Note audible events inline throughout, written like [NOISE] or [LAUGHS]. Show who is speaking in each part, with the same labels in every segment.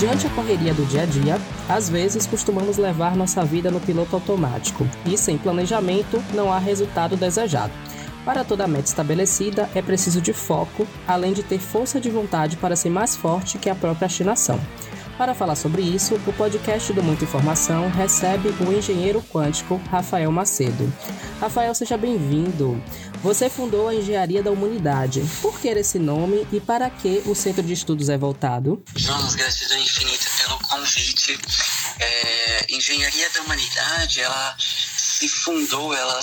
Speaker 1: Diante a correria do dia a dia, às vezes costumamos levar nossa vida no piloto automático e, sem planejamento, não há resultado desejado. Para toda meta estabelecida, é preciso de foco, além de ter força de vontade para ser mais forte que a própria obstinação. Para falar sobre isso, o podcast do Muita Informação recebe o engenheiro quântico Rafael Macedo. Rafael, seja bem-vindo. Você fundou a Engenharia da Humanidade. Por que esse nome e para que o Centro de Estudos é voltado?
Speaker 2: Jonas, gratidão infinita pelo convite. É, Engenharia da Humanidade, ela se fundou, ela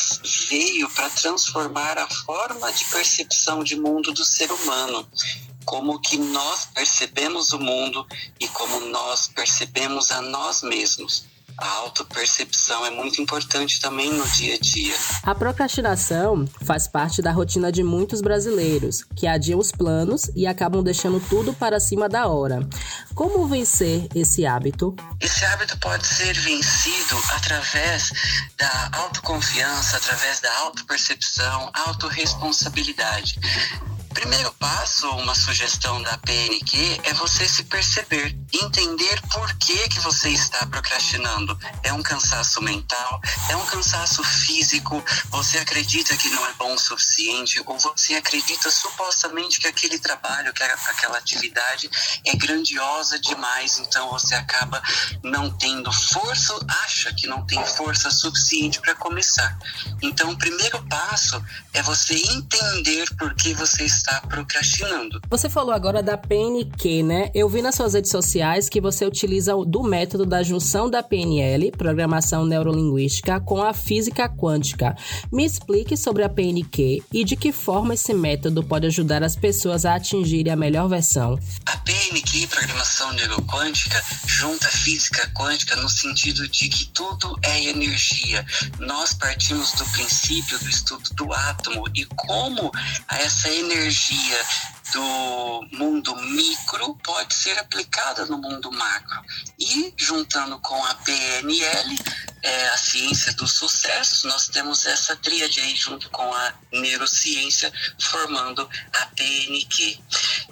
Speaker 2: veio para transformar a forma de percepção de mundo do ser humano como que nós percebemos o mundo e como nós percebemos a nós mesmos. A autopercepção é muito importante também no dia a dia.
Speaker 1: A procrastinação faz parte da rotina de muitos brasileiros, que adiam os planos e acabam deixando tudo para cima da hora. Como vencer esse hábito?
Speaker 2: Esse hábito pode ser vencido através da autoconfiança, através da autopercepção, autorresponsabilidade. Primeiro passo, uma sugestão da PNQ é você se perceber, entender por que que você está procrastinando. É um cansaço mental, é um cansaço físico, você acredita que não é bom o suficiente ou você acredita supostamente que aquele trabalho, que aquela atividade é grandiosa demais, então você acaba não tendo força, acha que não tem força suficiente para começar. Então, o primeiro passo é você entender por que você está está procrastinando.
Speaker 1: Você falou agora da PNQ, né? Eu vi nas suas redes sociais que você utiliza do método da junção da PNL, Programação Neurolinguística, com a física quântica. Me explique sobre a PNQ e de que forma esse método pode ajudar as pessoas a atingirem a melhor versão.
Speaker 2: A PNQ, Programação Neuroquântica, junta física quântica no sentido de que tudo é energia. Nós partimos do princípio do estudo do átomo e como essa energia energia do mundo micro pode ser aplicada no mundo macro. E, juntando com a PNL, é, a ciência do sucesso, nós temos essa tríade aí junto com a neurociência, formando a PNQ.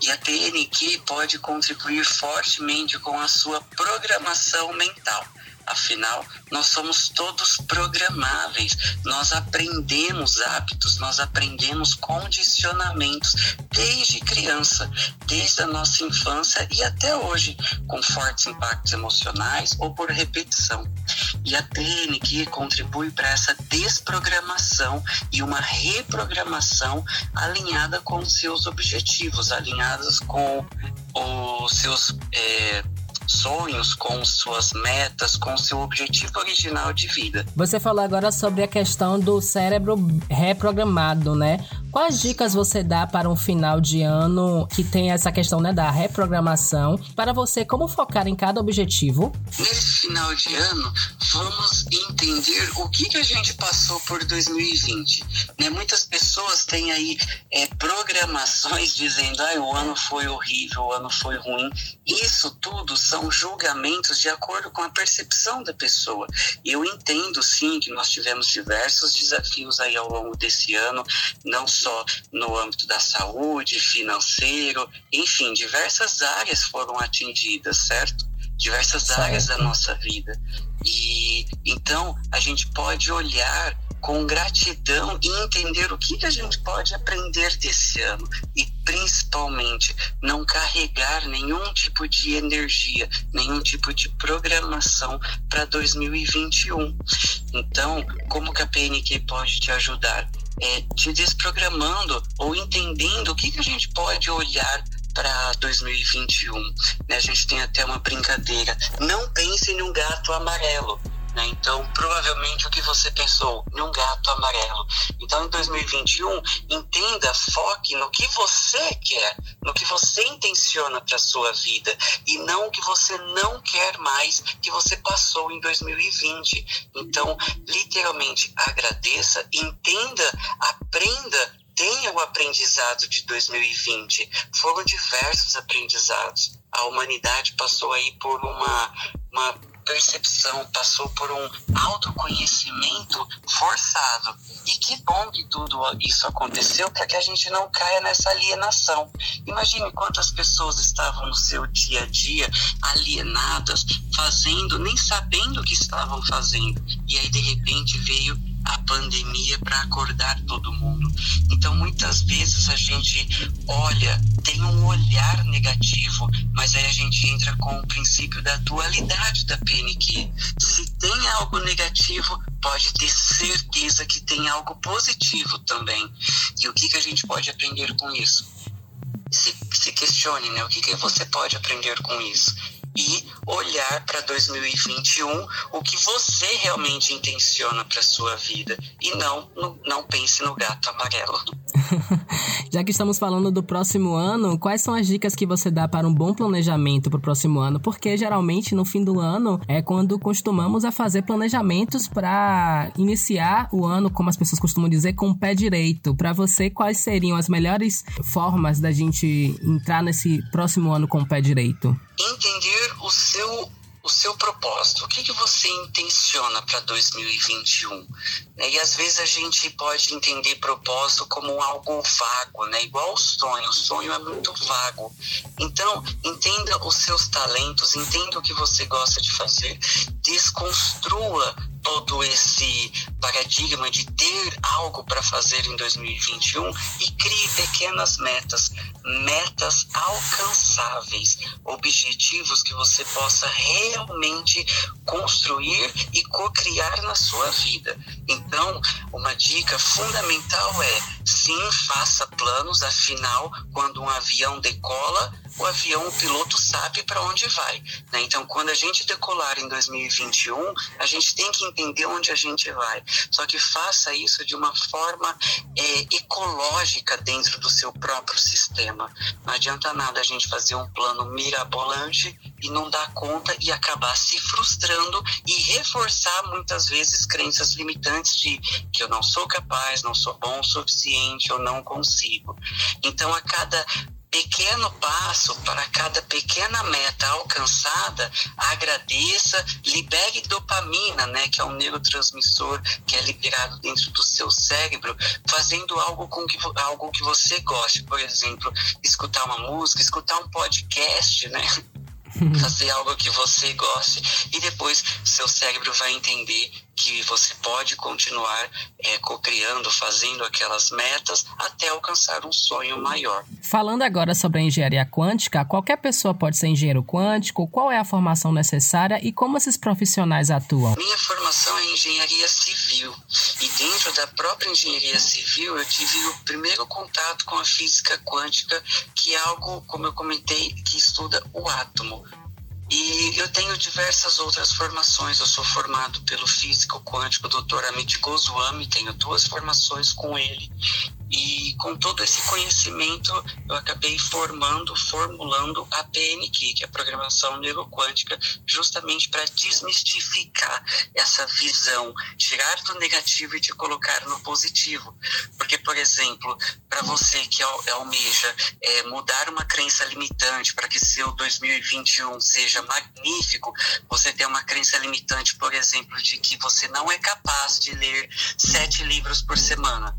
Speaker 2: E a PNQ pode contribuir fortemente com a sua programação mental. Afinal, nós somos todos programáveis, nós aprendemos hábitos, nós aprendemos condicionamentos desde criança, desde a nossa infância e até hoje, com fortes impactos emocionais ou por repetição. E a TNQ contribui para essa desprogramação e uma reprogramação alinhada com os seus objetivos, alinhadas com os seus. É, sonhos, com suas metas, com seu objetivo original de vida.
Speaker 1: Você falou agora sobre a questão do cérebro reprogramado, né? Quais dicas você dá para um final de ano que tem essa questão né, da reprogramação, para você como focar em cada objetivo?
Speaker 2: Nesse final de ano, vamos entender o que, que a gente passou por 2020. Né? Muitas pessoas têm aí é, programações dizendo ah, o ano foi horrível, o ano foi ruim. Isso tudo são julgamentos de acordo com a percepção da pessoa. Eu entendo sim que nós tivemos diversos desafios aí ao longo desse ano, não só só no âmbito da saúde, financeiro, enfim, diversas áreas foram atingidas, certo? Diversas certo. áreas da nossa vida. E então a gente pode olhar com gratidão e entender o que a gente pode aprender desse ano e principalmente não carregar nenhum tipo de energia, nenhum tipo de programação para 2021. Então, como que a PNQ pode te ajudar? É, te desprogramando ou entendendo o que, que a gente pode olhar para 2021. Né? A gente tem até uma brincadeira. Não pense em um gato amarelo. Né? Então, provavelmente o que você pensou num gato amarelo. Então, em 2021, entenda, foque no que você quer, no que você intenciona para sua vida e não o que você não quer mais que você passou em 2020. Então, literalmente, agradeça, entenda, aprenda tenha o aprendizado de 2020. Foram diversos aprendizados. A humanidade passou aí por uma, uma percepção, passou por um autoconhecimento forçado. E que bom que tudo isso aconteceu para que a gente não caia nessa alienação. Imagine quantas pessoas estavam no seu dia a dia alienadas, fazendo, nem sabendo o que estavam fazendo. E aí, de repente, veio a pandemia para acordar todo mundo. Então, muitas vezes a gente olha, tem um olhar negativo, mas aí a gente entra com o princípio da dualidade da PNQ. Se tem algo negativo, pode ter certeza que tem algo positivo também. E o que, que a gente pode aprender com isso? Se, se questione, né? O que, que você pode aprender com isso? e olhar para 2021 o que você realmente intenciona para sua vida e não não pense no gato amarelo. [LAUGHS]
Speaker 1: Já que estamos falando do próximo ano, quais são as dicas que você dá para um bom planejamento para o próximo ano? Porque geralmente no fim do ano é quando costumamos a fazer planejamentos para iniciar o ano, como as pessoas costumam dizer, com o pé direito. Para você, quais seriam as melhores formas da gente entrar nesse próximo ano com o pé direito?
Speaker 2: Entender o seu o seu propósito, o que, que você intenciona para 2021. Né? E às vezes a gente pode entender propósito como algo vago, né? igual o sonho. O sonho é muito vago. Então, entenda os seus talentos, entenda o que você gosta de fazer, desconstrua todo esse paradigma de ter algo para fazer em 2021 e crie pequenas metas, metas alcançáveis, objetivos que você possa realmente construir e co-criar na sua vida. Então, uma dica fundamental é sim, faça planos, afinal, quando um avião decola, o avião, o piloto sabe para onde vai. Né? Então, quando a gente decolar em 2021, a gente tem que entender onde a gente vai. Só que faça isso de uma forma é, ecológica dentro do seu próprio sistema. Não adianta nada a gente fazer um plano mirabolante e não dar conta e acabar se frustrando e reforçar muitas vezes crenças limitantes de que eu não sou capaz, não sou bom o suficiente, eu não consigo. Então, a cada pequeno passo para cada pequena meta alcançada, agradeça, libere dopamina, né, que é um neurotransmissor que é liberado dentro do seu cérebro, fazendo algo com que algo que você goste, por exemplo, escutar uma música, escutar um podcast, né? [LAUGHS] fazer algo que você goste e depois seu cérebro vai entender que você pode continuar é, co-criando, fazendo aquelas metas até alcançar um sonho maior.
Speaker 1: Falando agora sobre a engenharia quântica, qualquer pessoa pode ser engenheiro quântico? Qual é a formação necessária e como esses profissionais atuam?
Speaker 2: Minha formação é engenharia civil e dentro da própria engenharia civil eu tive o primeiro contato com a física quântica, que é algo, como eu comentei, que estuda o átomo. E eu tenho diversas outras formações. Eu sou formado pelo físico quântico Dr. Amit Goswami, tenho duas formações com ele. E com todo esse conhecimento, eu acabei formando, formulando a PNQ, que é a Programação Neuroquântica, justamente para desmistificar essa visão, tirar do negativo e te colocar no positivo. Porque, por exemplo, para você que almeja é, mudar uma crença limitante para que seu 2021 seja magnífico, você tem uma crença limitante, por exemplo, de que você não é capaz de ler sete livros por semana.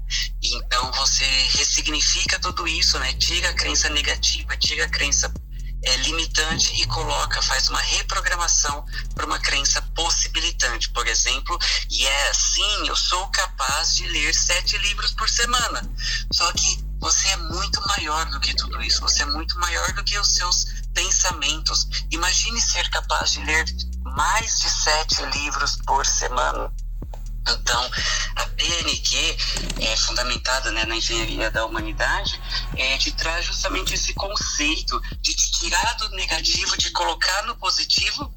Speaker 2: Então, você ressignifica tudo isso, né? Tira a crença negativa, tira a crença é, limitante e coloca, faz uma reprogramação para uma crença possibilitante. Por exemplo, e é assim, eu sou capaz de ler sete livros por semana. Só que você é muito maior do que tudo isso. Você é muito maior do que os seus pensamentos. Imagine ser capaz de ler mais de sete livros por semana. Então, a PNQ, é, fundamentada né, na engenharia da humanidade, é, te traz justamente esse conceito de te tirar do negativo, de colocar no positivo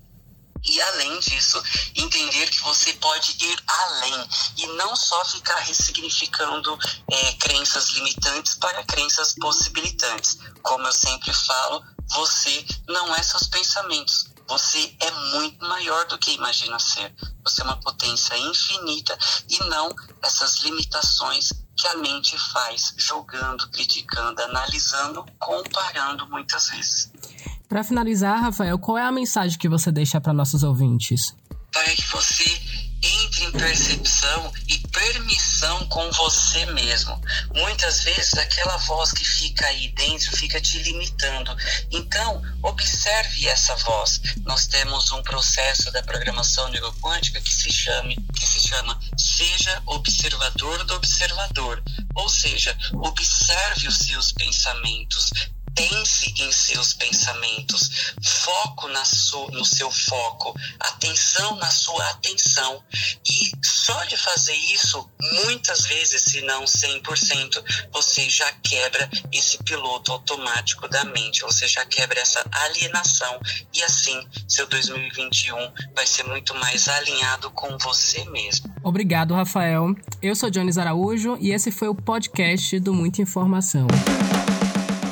Speaker 2: e além disso, entender que você pode ir além e não só ficar ressignificando é, crenças limitantes para crenças possibilitantes. Como eu sempre falo, você não é seus pensamentos, você é muito maior do que imagina ser. Você é uma potência infinita e não essas limitações que a mente faz, julgando, criticando, analisando, comparando muitas vezes.
Speaker 1: Para finalizar, Rafael, qual é a mensagem que você deixa para nossos ouvintes?
Speaker 2: Para que você entre em percepção e permissão com você mesmo. Muitas vezes aquela voz que fica aí dentro fica te limitando. Então, observe essa voz. Nós temos um processo da programação neuroquântica que se chama, que se chama seja observador do observador. Ou seja, observe os seus pensamentos, pense em seus pensamentos, foco na no seu foco, atenção na sua atenção. E só de fazer isso, muitas vezes, se não 100%, você já quebra esse piloto automático da mente, você já quebra essa alienação e assim seu 2021 vai ser muito mais alinhado com você mesmo.
Speaker 1: Obrigado, Rafael. Eu sou Jones Araújo e esse foi o podcast do Muita Informação.